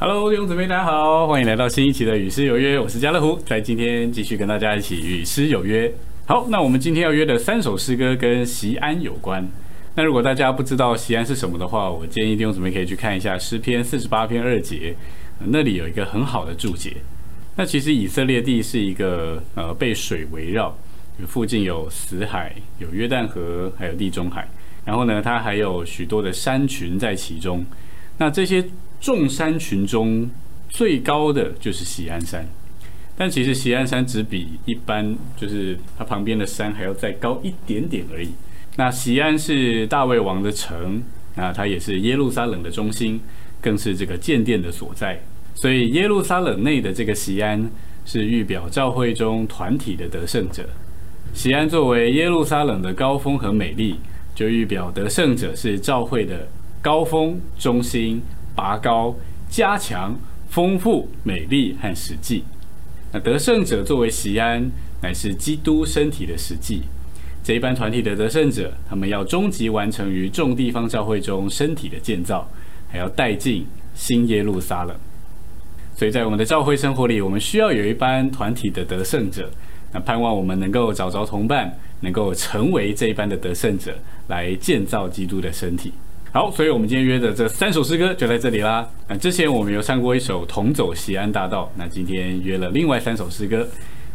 Hello，弟兄姊妹，大家好，欢迎来到新一期的《与诗有约》，我是家乐福，在今天继续跟大家一起与诗有约。好，那我们今天要约的三首诗歌跟西安有关。那如果大家不知道西安是什么的话，我建议弟兄姊妹可以去看一下诗篇四十八篇二节，那里有一个很好的注解。那其实以色列地是一个呃被水围绕，附近有死海、有约旦河，还有地中海，然后呢，它还有许多的山群在其中。那这些众山群中最高的就是锡安山，但其实锡安山只比一般就是它旁边的山还要再高一点点而已。那锡安是大卫王的城，那它也是耶路撒冷的中心，更是这个建殿的所在。所以耶路撒冷内的这个锡安是预表教会中团体的得胜者。锡安作为耶路撒冷的高峰和美丽，就预表得胜者是教会的。高峰、中心、拔高、加强、丰富、美丽和实际。那得胜者作为西安，乃是基督身体的实际。这一班团体的得胜者，他们要终极完成于众地方教会中身体的建造，还要带进新耶路撒冷。所以在我们的教会生活里，我们需要有一班团体的得胜者。那盼望我们能够找着同伴，能够成为这一班的得胜者，来建造基督的身体。好，所以我们今天约的这三首诗歌就在这里啦。那之前我们有唱过一首《同走西安大道》，那今天约了另外三首诗歌。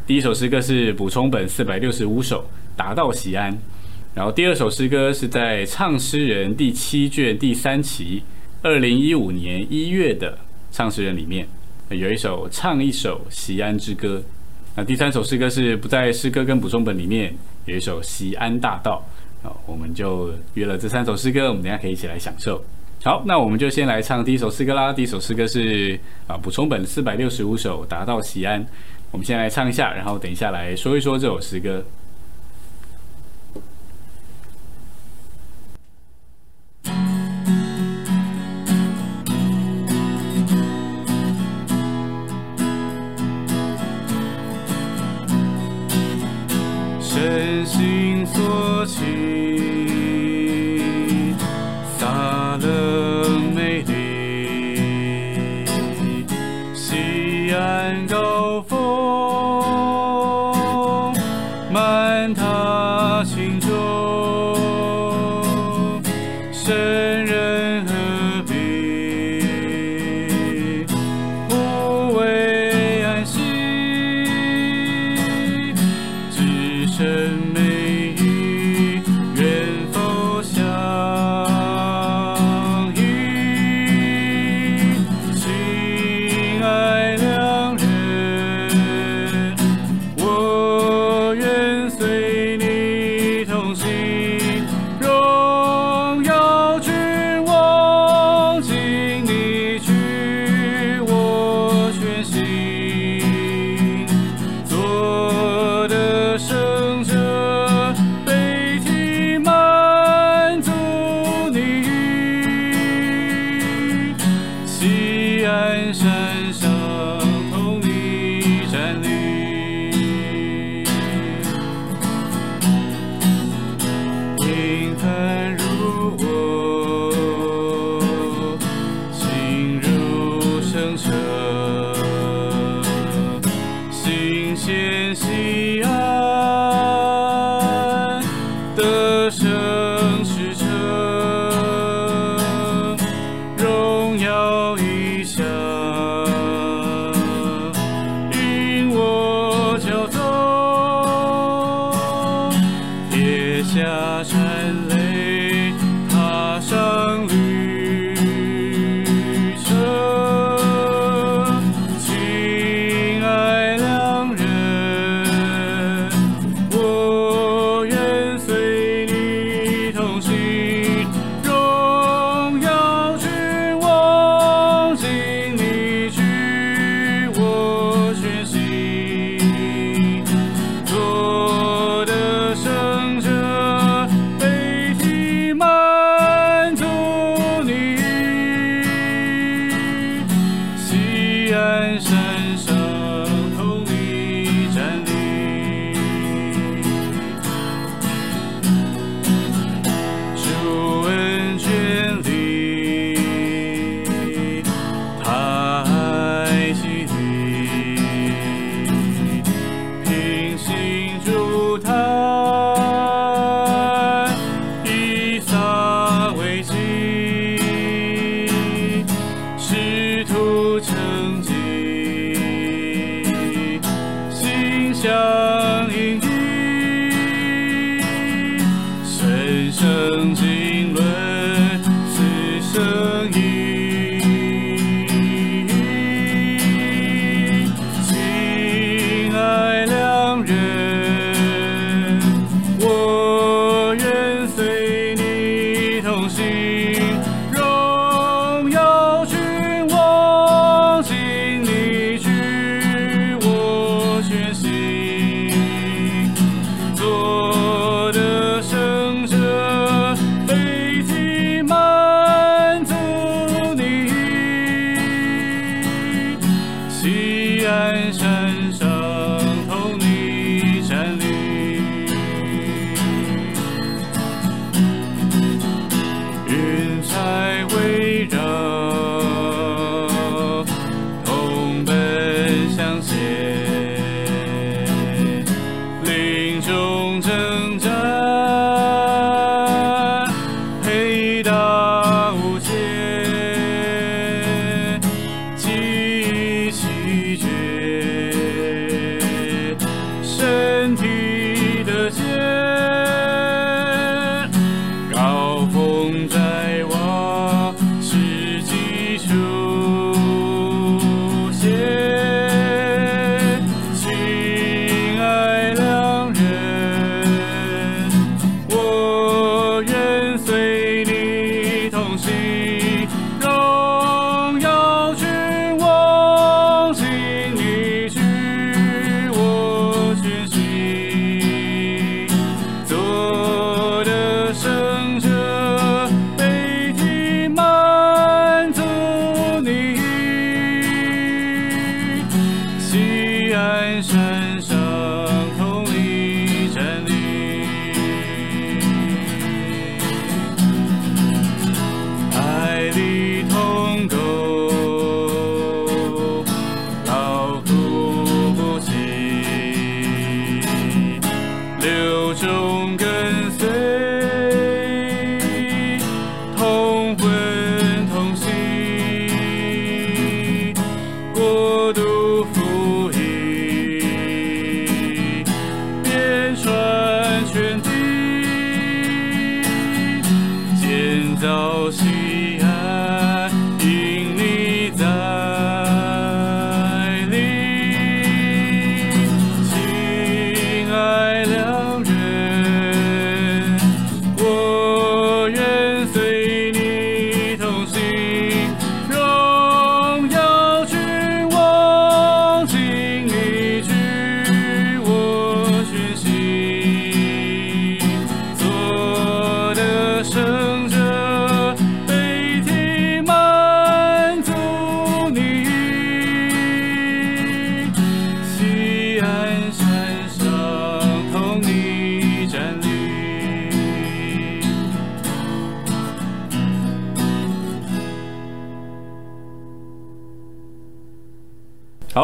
第一首诗歌是补充本四百六十五首《达到西安》，然后第二首诗歌是在唱诗人第七卷第三期二零一五年一月的唱诗人里面有一首唱一首西安之歌。那第三首诗歌是不在诗歌跟补充本里面有一首西安大道。好，我们就约了这三首诗歌，我们等下可以一起来享受。好，那我们就先来唱第一首诗歌啦。第一首诗歌是啊，补充本四百六十五首，达到西安。我们先来唱一下，然后等一下来说一说这首诗歌。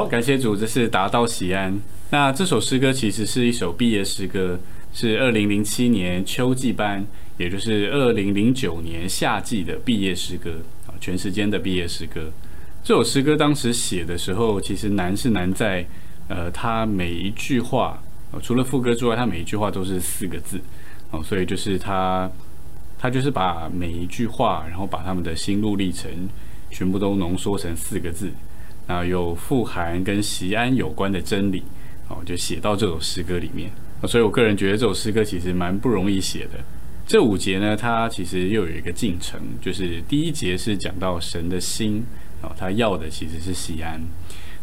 感谢主，这是达到喜安。那这首诗歌其实是一首毕业诗歌，是二零零七年秋季班，也就是二零零九年夏季的毕业诗歌啊，全时间的毕业诗歌。这首诗歌当时写的时候，其实难是难在，呃，它每一句话，呃除了副歌之外，它每一句话都是四个字，哦，所以就是它，它就是把每一句话，然后把他们的心路历程全部都浓缩成四个字，啊有富含跟西安有关的真理，哦，就写到这首诗歌里面。所以我个人觉得这首诗歌其实蛮不容易写的。这五节呢，它其实又有一个进程，就是第一节是讲到神的心，哦，他要的其实是西安。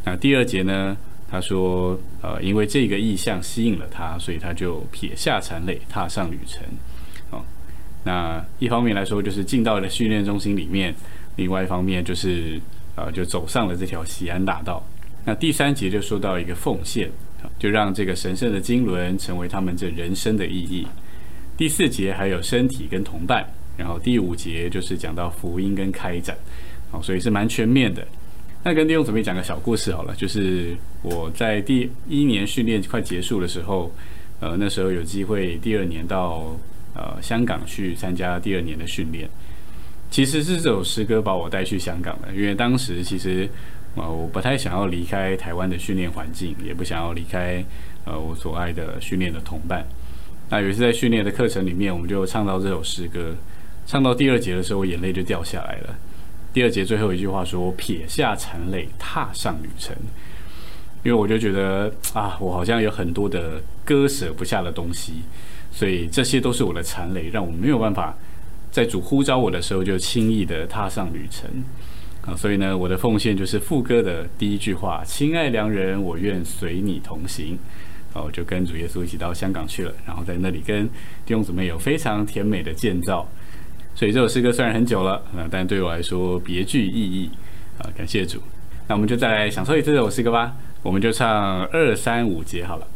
那第二节呢，他说，呃，因为这个意象吸引了他，所以他就撇下残垒，踏上旅程。哦，那一方面来说，就是进到了训练中心里面；另外一方面就是，啊，就走上了这条西安大道。那第三节就说到一个奉献，就让这个神圣的经纶成为他们这人生的意义。第四节还有身体跟同伴，然后第五节就是讲到福音跟开展，好，所以是蛮全面的。那跟弟兄姊妹讲个小故事好了，就是我在第一年训练快结束的时候，呃，那时候有机会第二年到呃香港去参加第二年的训练。其实是这首诗歌把我带去香港的，因为当时其实呃我不太想要离开台湾的训练环境，也不想要离开呃我所爱的训练的同伴。那有一次在训练的课程里面，我们就唱到这首诗歌，唱到第二节的时候，我眼泪就掉下来了。第二节最后一句话说：“撇下残累，踏上旅程。”因为我就觉得啊，我好像有很多的割舍不下的东西，所以这些都是我的残累，让我没有办法在主呼召我的时候就轻易的踏上旅程啊。所以呢，我的奉献就是副歌的第一句话：“亲爱良人，我愿随你同行。”哦，我就跟主耶稣一起到香港去了，然后在那里跟弟兄姊妹有非常甜美的建造。所以这首诗歌虽然很久了啊，但对我来说别具意义啊。感谢主，那我们就再来享受一次这首诗歌吧。我们就唱二三五节好了。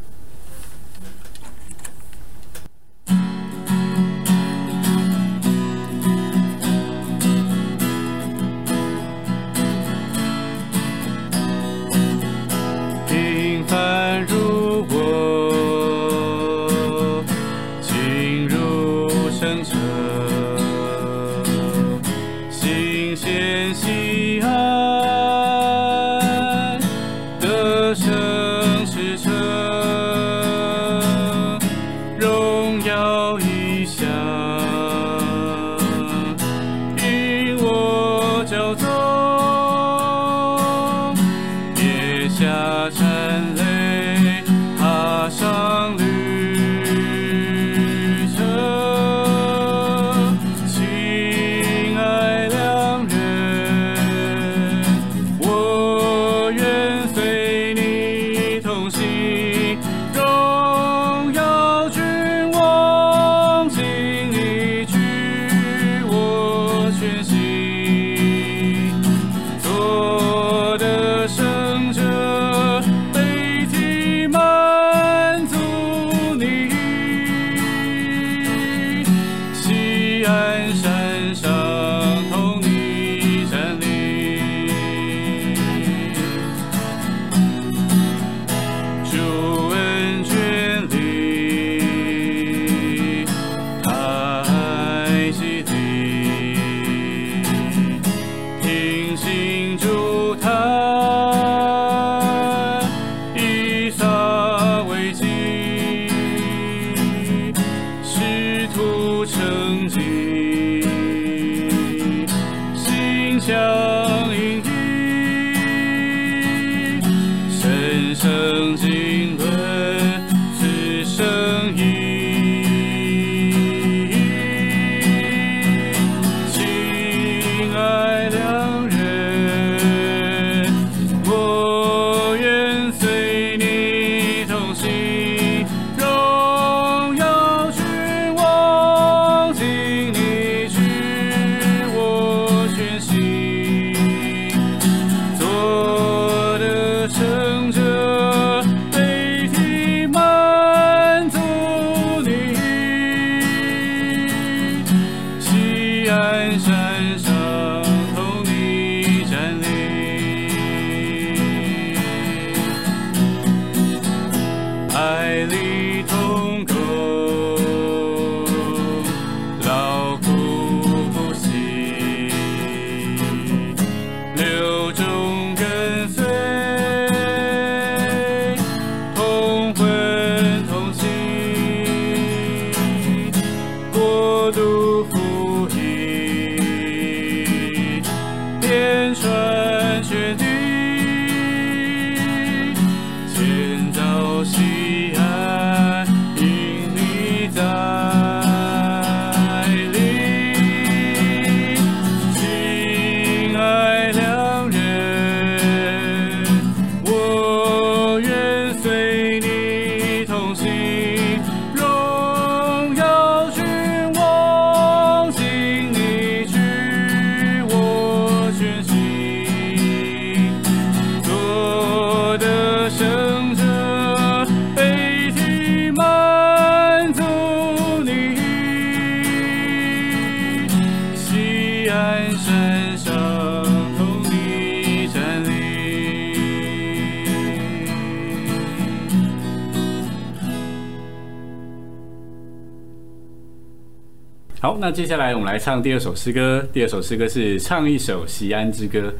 接下来我们来唱第二首诗歌。第二首诗歌是唱一首西安之歌。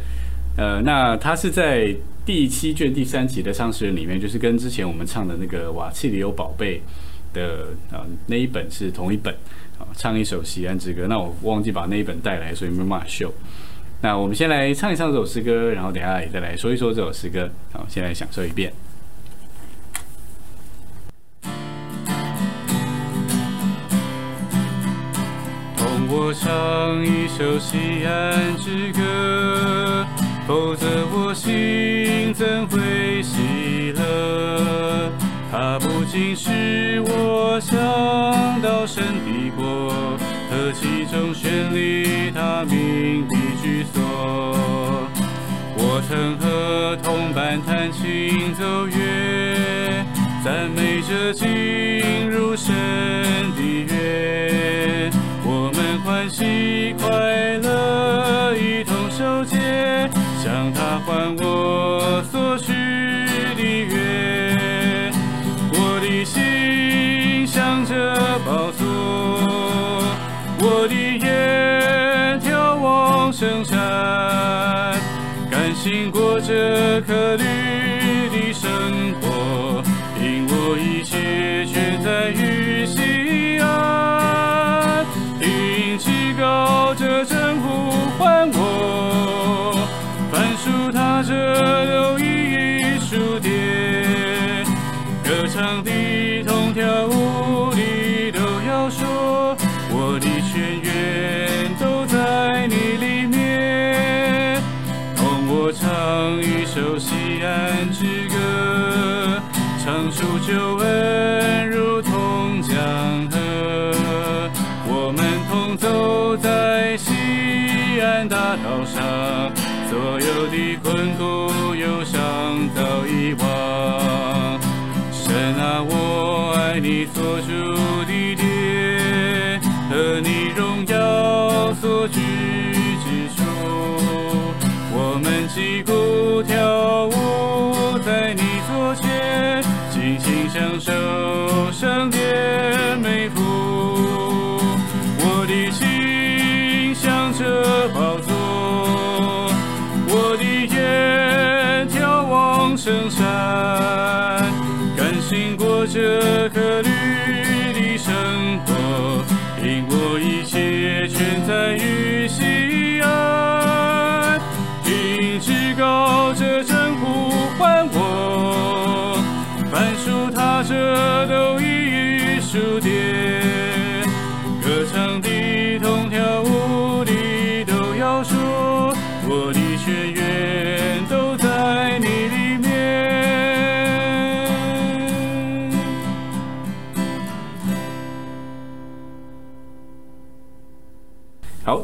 呃，那它是在第七卷第三集的唱诗人里面，就是跟之前我们唱的那个瓦契里欧宝贝的啊那一本是同一本啊，唱一首《西安之歌》。那我忘记把那一本带来，所以没办法秀。那我们先来唱一唱这首诗歌，然后等下也再来说一说这首诗歌。好，先来享受一遍。唱一首西安之歌，否则我心怎会喜乐？它不仅使我想到神的国和其中绚丽他名的居所。我曾和同伴弹琴奏乐，赞美着进入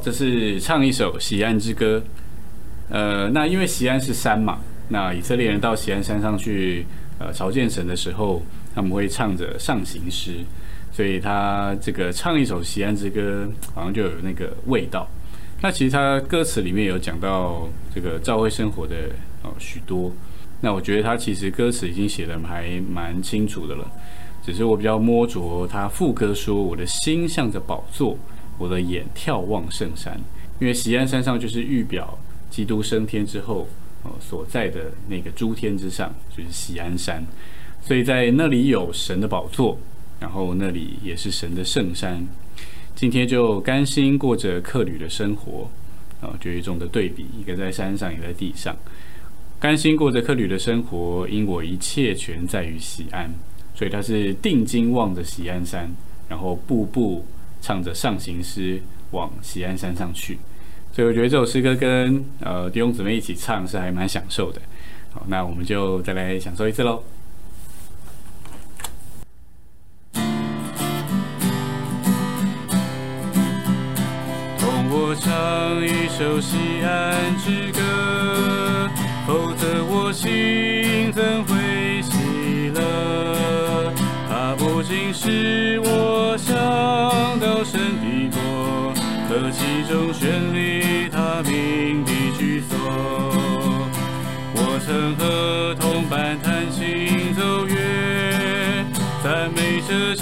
这是唱一首《喜安之歌》。呃，那因为喜安是山嘛，那以色列人到喜安山上去呃朝见神的时候，他们会唱着上行诗，所以他这个唱一首《喜安之歌》，好像就有那个味道。那其实他歌词里面有讲到这个教会生活的哦许多，那我觉得他其实歌词已经写的还蛮清楚的了，只是我比较摸着他副歌说：“我的心向着宝座，我的眼眺望圣山。”因为喜安山上就是预表基督升天之后哦所在的那个诸天之上，就是喜安山，所以在那里有神的宝座，然后那里也是神的圣山。今天就甘心过着客旅的生活，啊，就一种的对比，一个在山上，一个在地上。甘心过着客旅的生活，因我一切全在于喜安，所以他是定睛望着喜安山，然后步步唱着上行诗往西安山上去。所以我觉得这首诗歌跟呃弟兄姊妹一起唱是还蛮享受的。好，那我们就再来享受一次喽。同我唱一首西安之歌，否则我心怎会喜乐？它不仅使这其中绚丽他命的居所。我曾和同伴弹琴奏乐，赞美着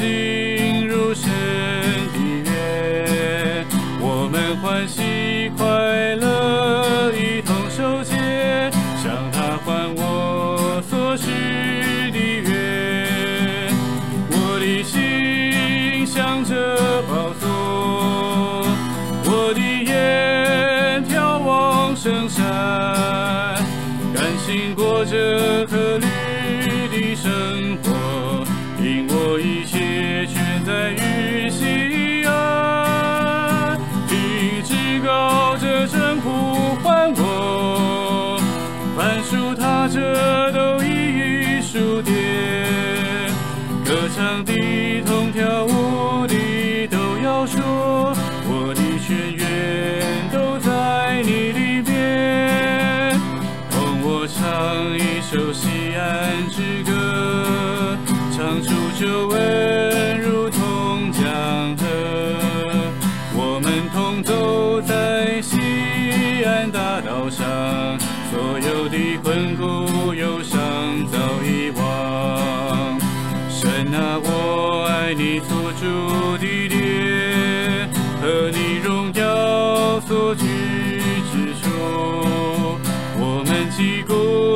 这都一一数跌歌唱的同跳舞的都要说我的全员都在你里边同我唱一首西安之歌唱出久违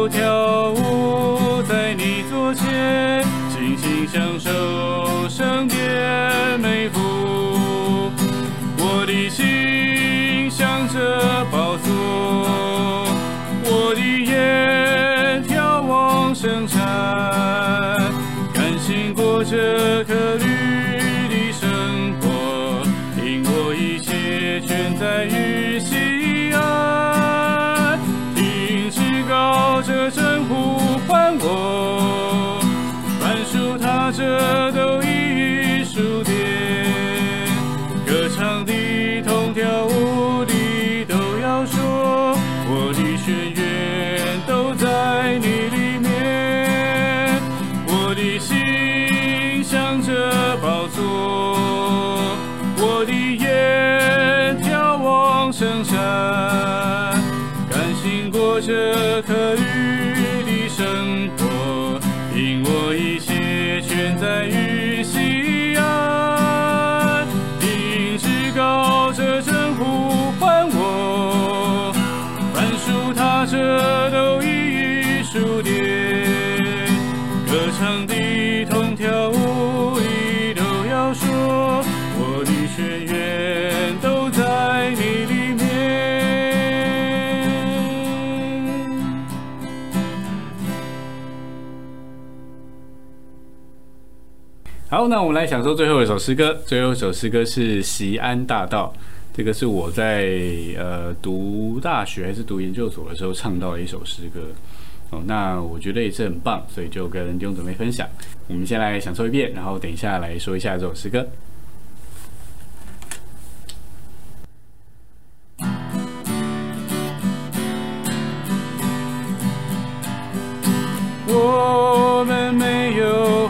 跳舞在你左前，尽情享受圣殿美福。我的心向着宝座，我的眼眺望圣山，甘心过这颗绿这可绿的生活，因我一切全在于西安。听至高者真呼唤我，凡属他者都已数点。歌唱的、同跳舞的都要说，我的泉源好，那我们来享受最后一首诗歌。最后一首诗歌是《席安大道》，这个是我在呃读大学还是读研究所的时候唱到的一首诗歌。哦，那我觉得也是很棒，所以就跟弟兄准备分享。我们先来享受一遍，然后等一下来说一下这首诗歌。我们没有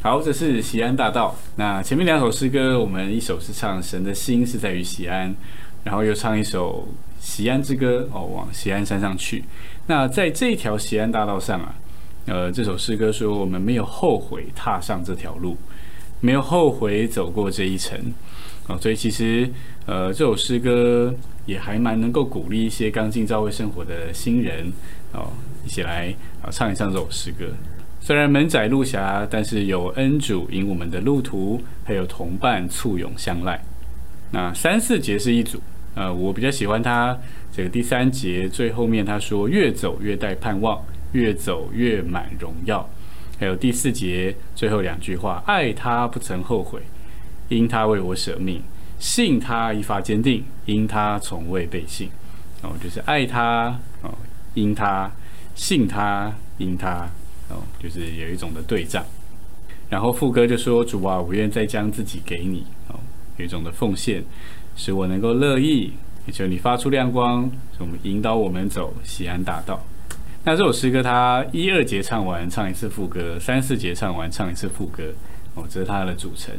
好，这是西安大道。那前面两首诗歌，我们一首是唱神的心是在于西安，然后又唱一首西安之歌哦，往西安山上去。那在这条西安大道上啊，呃，这首诗歌说我们没有后悔踏上这条路，没有后悔走过这一程哦。所以其实呃，这首诗歌也还蛮能够鼓励一些刚进教会生活的新人哦，一起来啊唱一唱这首诗歌。虽然门窄路狭，但是有恩主引我们的路途，还有同伴簇拥相赖。那三四节是一组，呃，我比较喜欢他这个第三节最后面他说越走越带盼望，越走越满荣耀。还有第四节最后两句话，爱他不曾后悔，因他为我舍命，信他一发坚定，因他从未背信。哦，就是爱他哦，因他信他，因他。哦，就是有一种的对仗，然后副歌就说：“主啊，我愿再将自己给你。”哦，有一种的奉献，使我能够乐意，也求你发出亮光，使我们引导我们走西安大道。那这首诗歌，它一二节唱完，唱一次副歌；三四节唱完，唱一次副歌。哦，这是它的组成。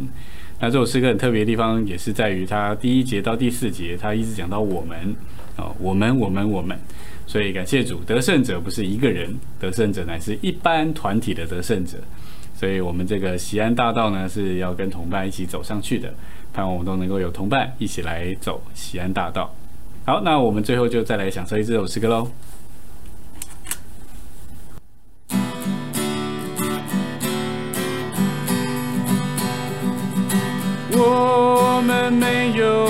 那这首诗歌很特别的地方，也是在于它第一节到第四节，它一直讲到我们。哦，我们，我们，我们。所以感谢主，得胜者不是一个人，得胜者乃是一般团体的得胜者。所以，我们这个西安大道呢，是要跟同伴一起走上去的。盼望我们都能够有同伴一起来走西安大道。好，那我们最后就再来享受一这首诗歌喽。我们没有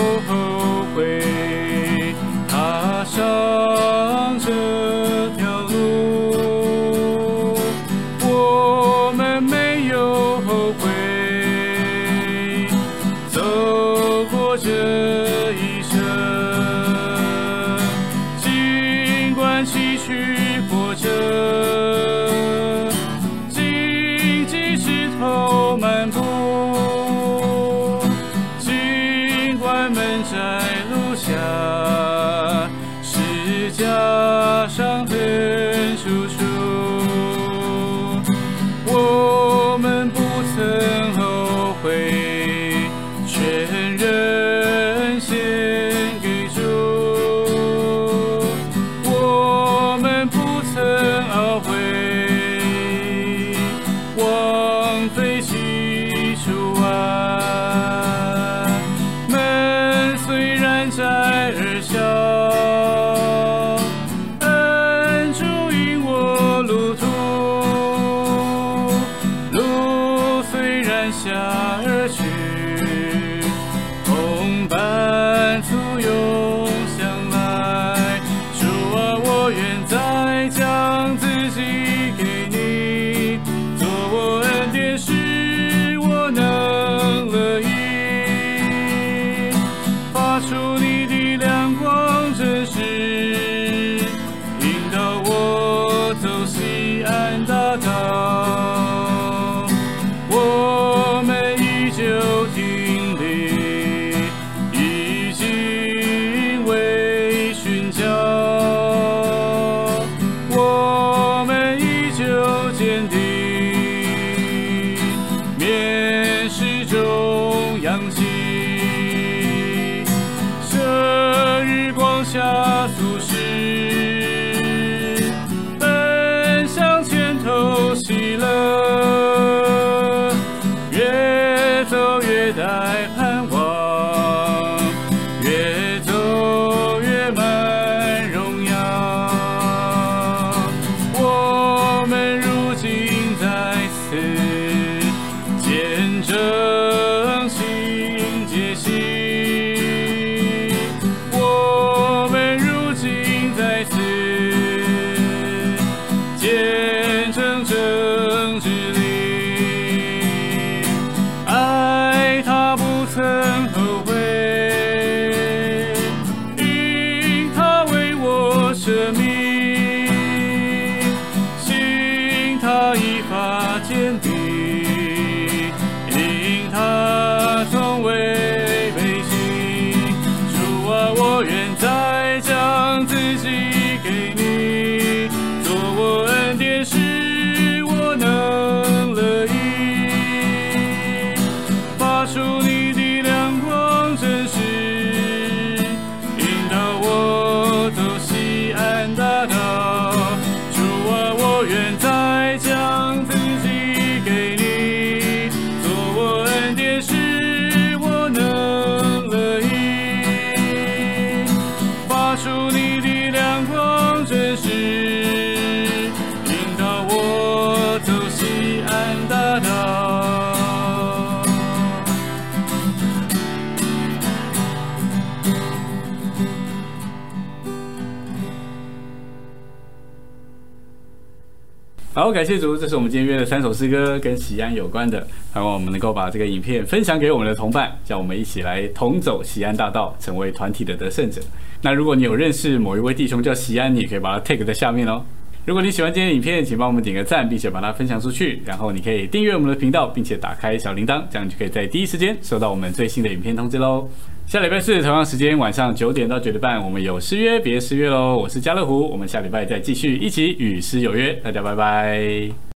好，感谢主，这是我们今天约的三首诗歌，跟喜安有关的。盼望我们能够把这个影片分享给我们的同伴，叫我们一起来同走喜安大道，成为团体的得胜者。那如果你有认识某一位弟兄叫喜安，你也可以把他 tag 在下面哦。如果你喜欢今天影片，请帮我们点个赞，并且把它分享出去。然后你可以订阅我们的频道，并且打开小铃铛，这样你就可以在第一时间收到我们最新的影片通知喽。下礼拜四同样时间晚上九点到九点半，我们有失约，别失约喽。我是家乐福，我们下礼拜再继续一起与诗有约，大家拜拜。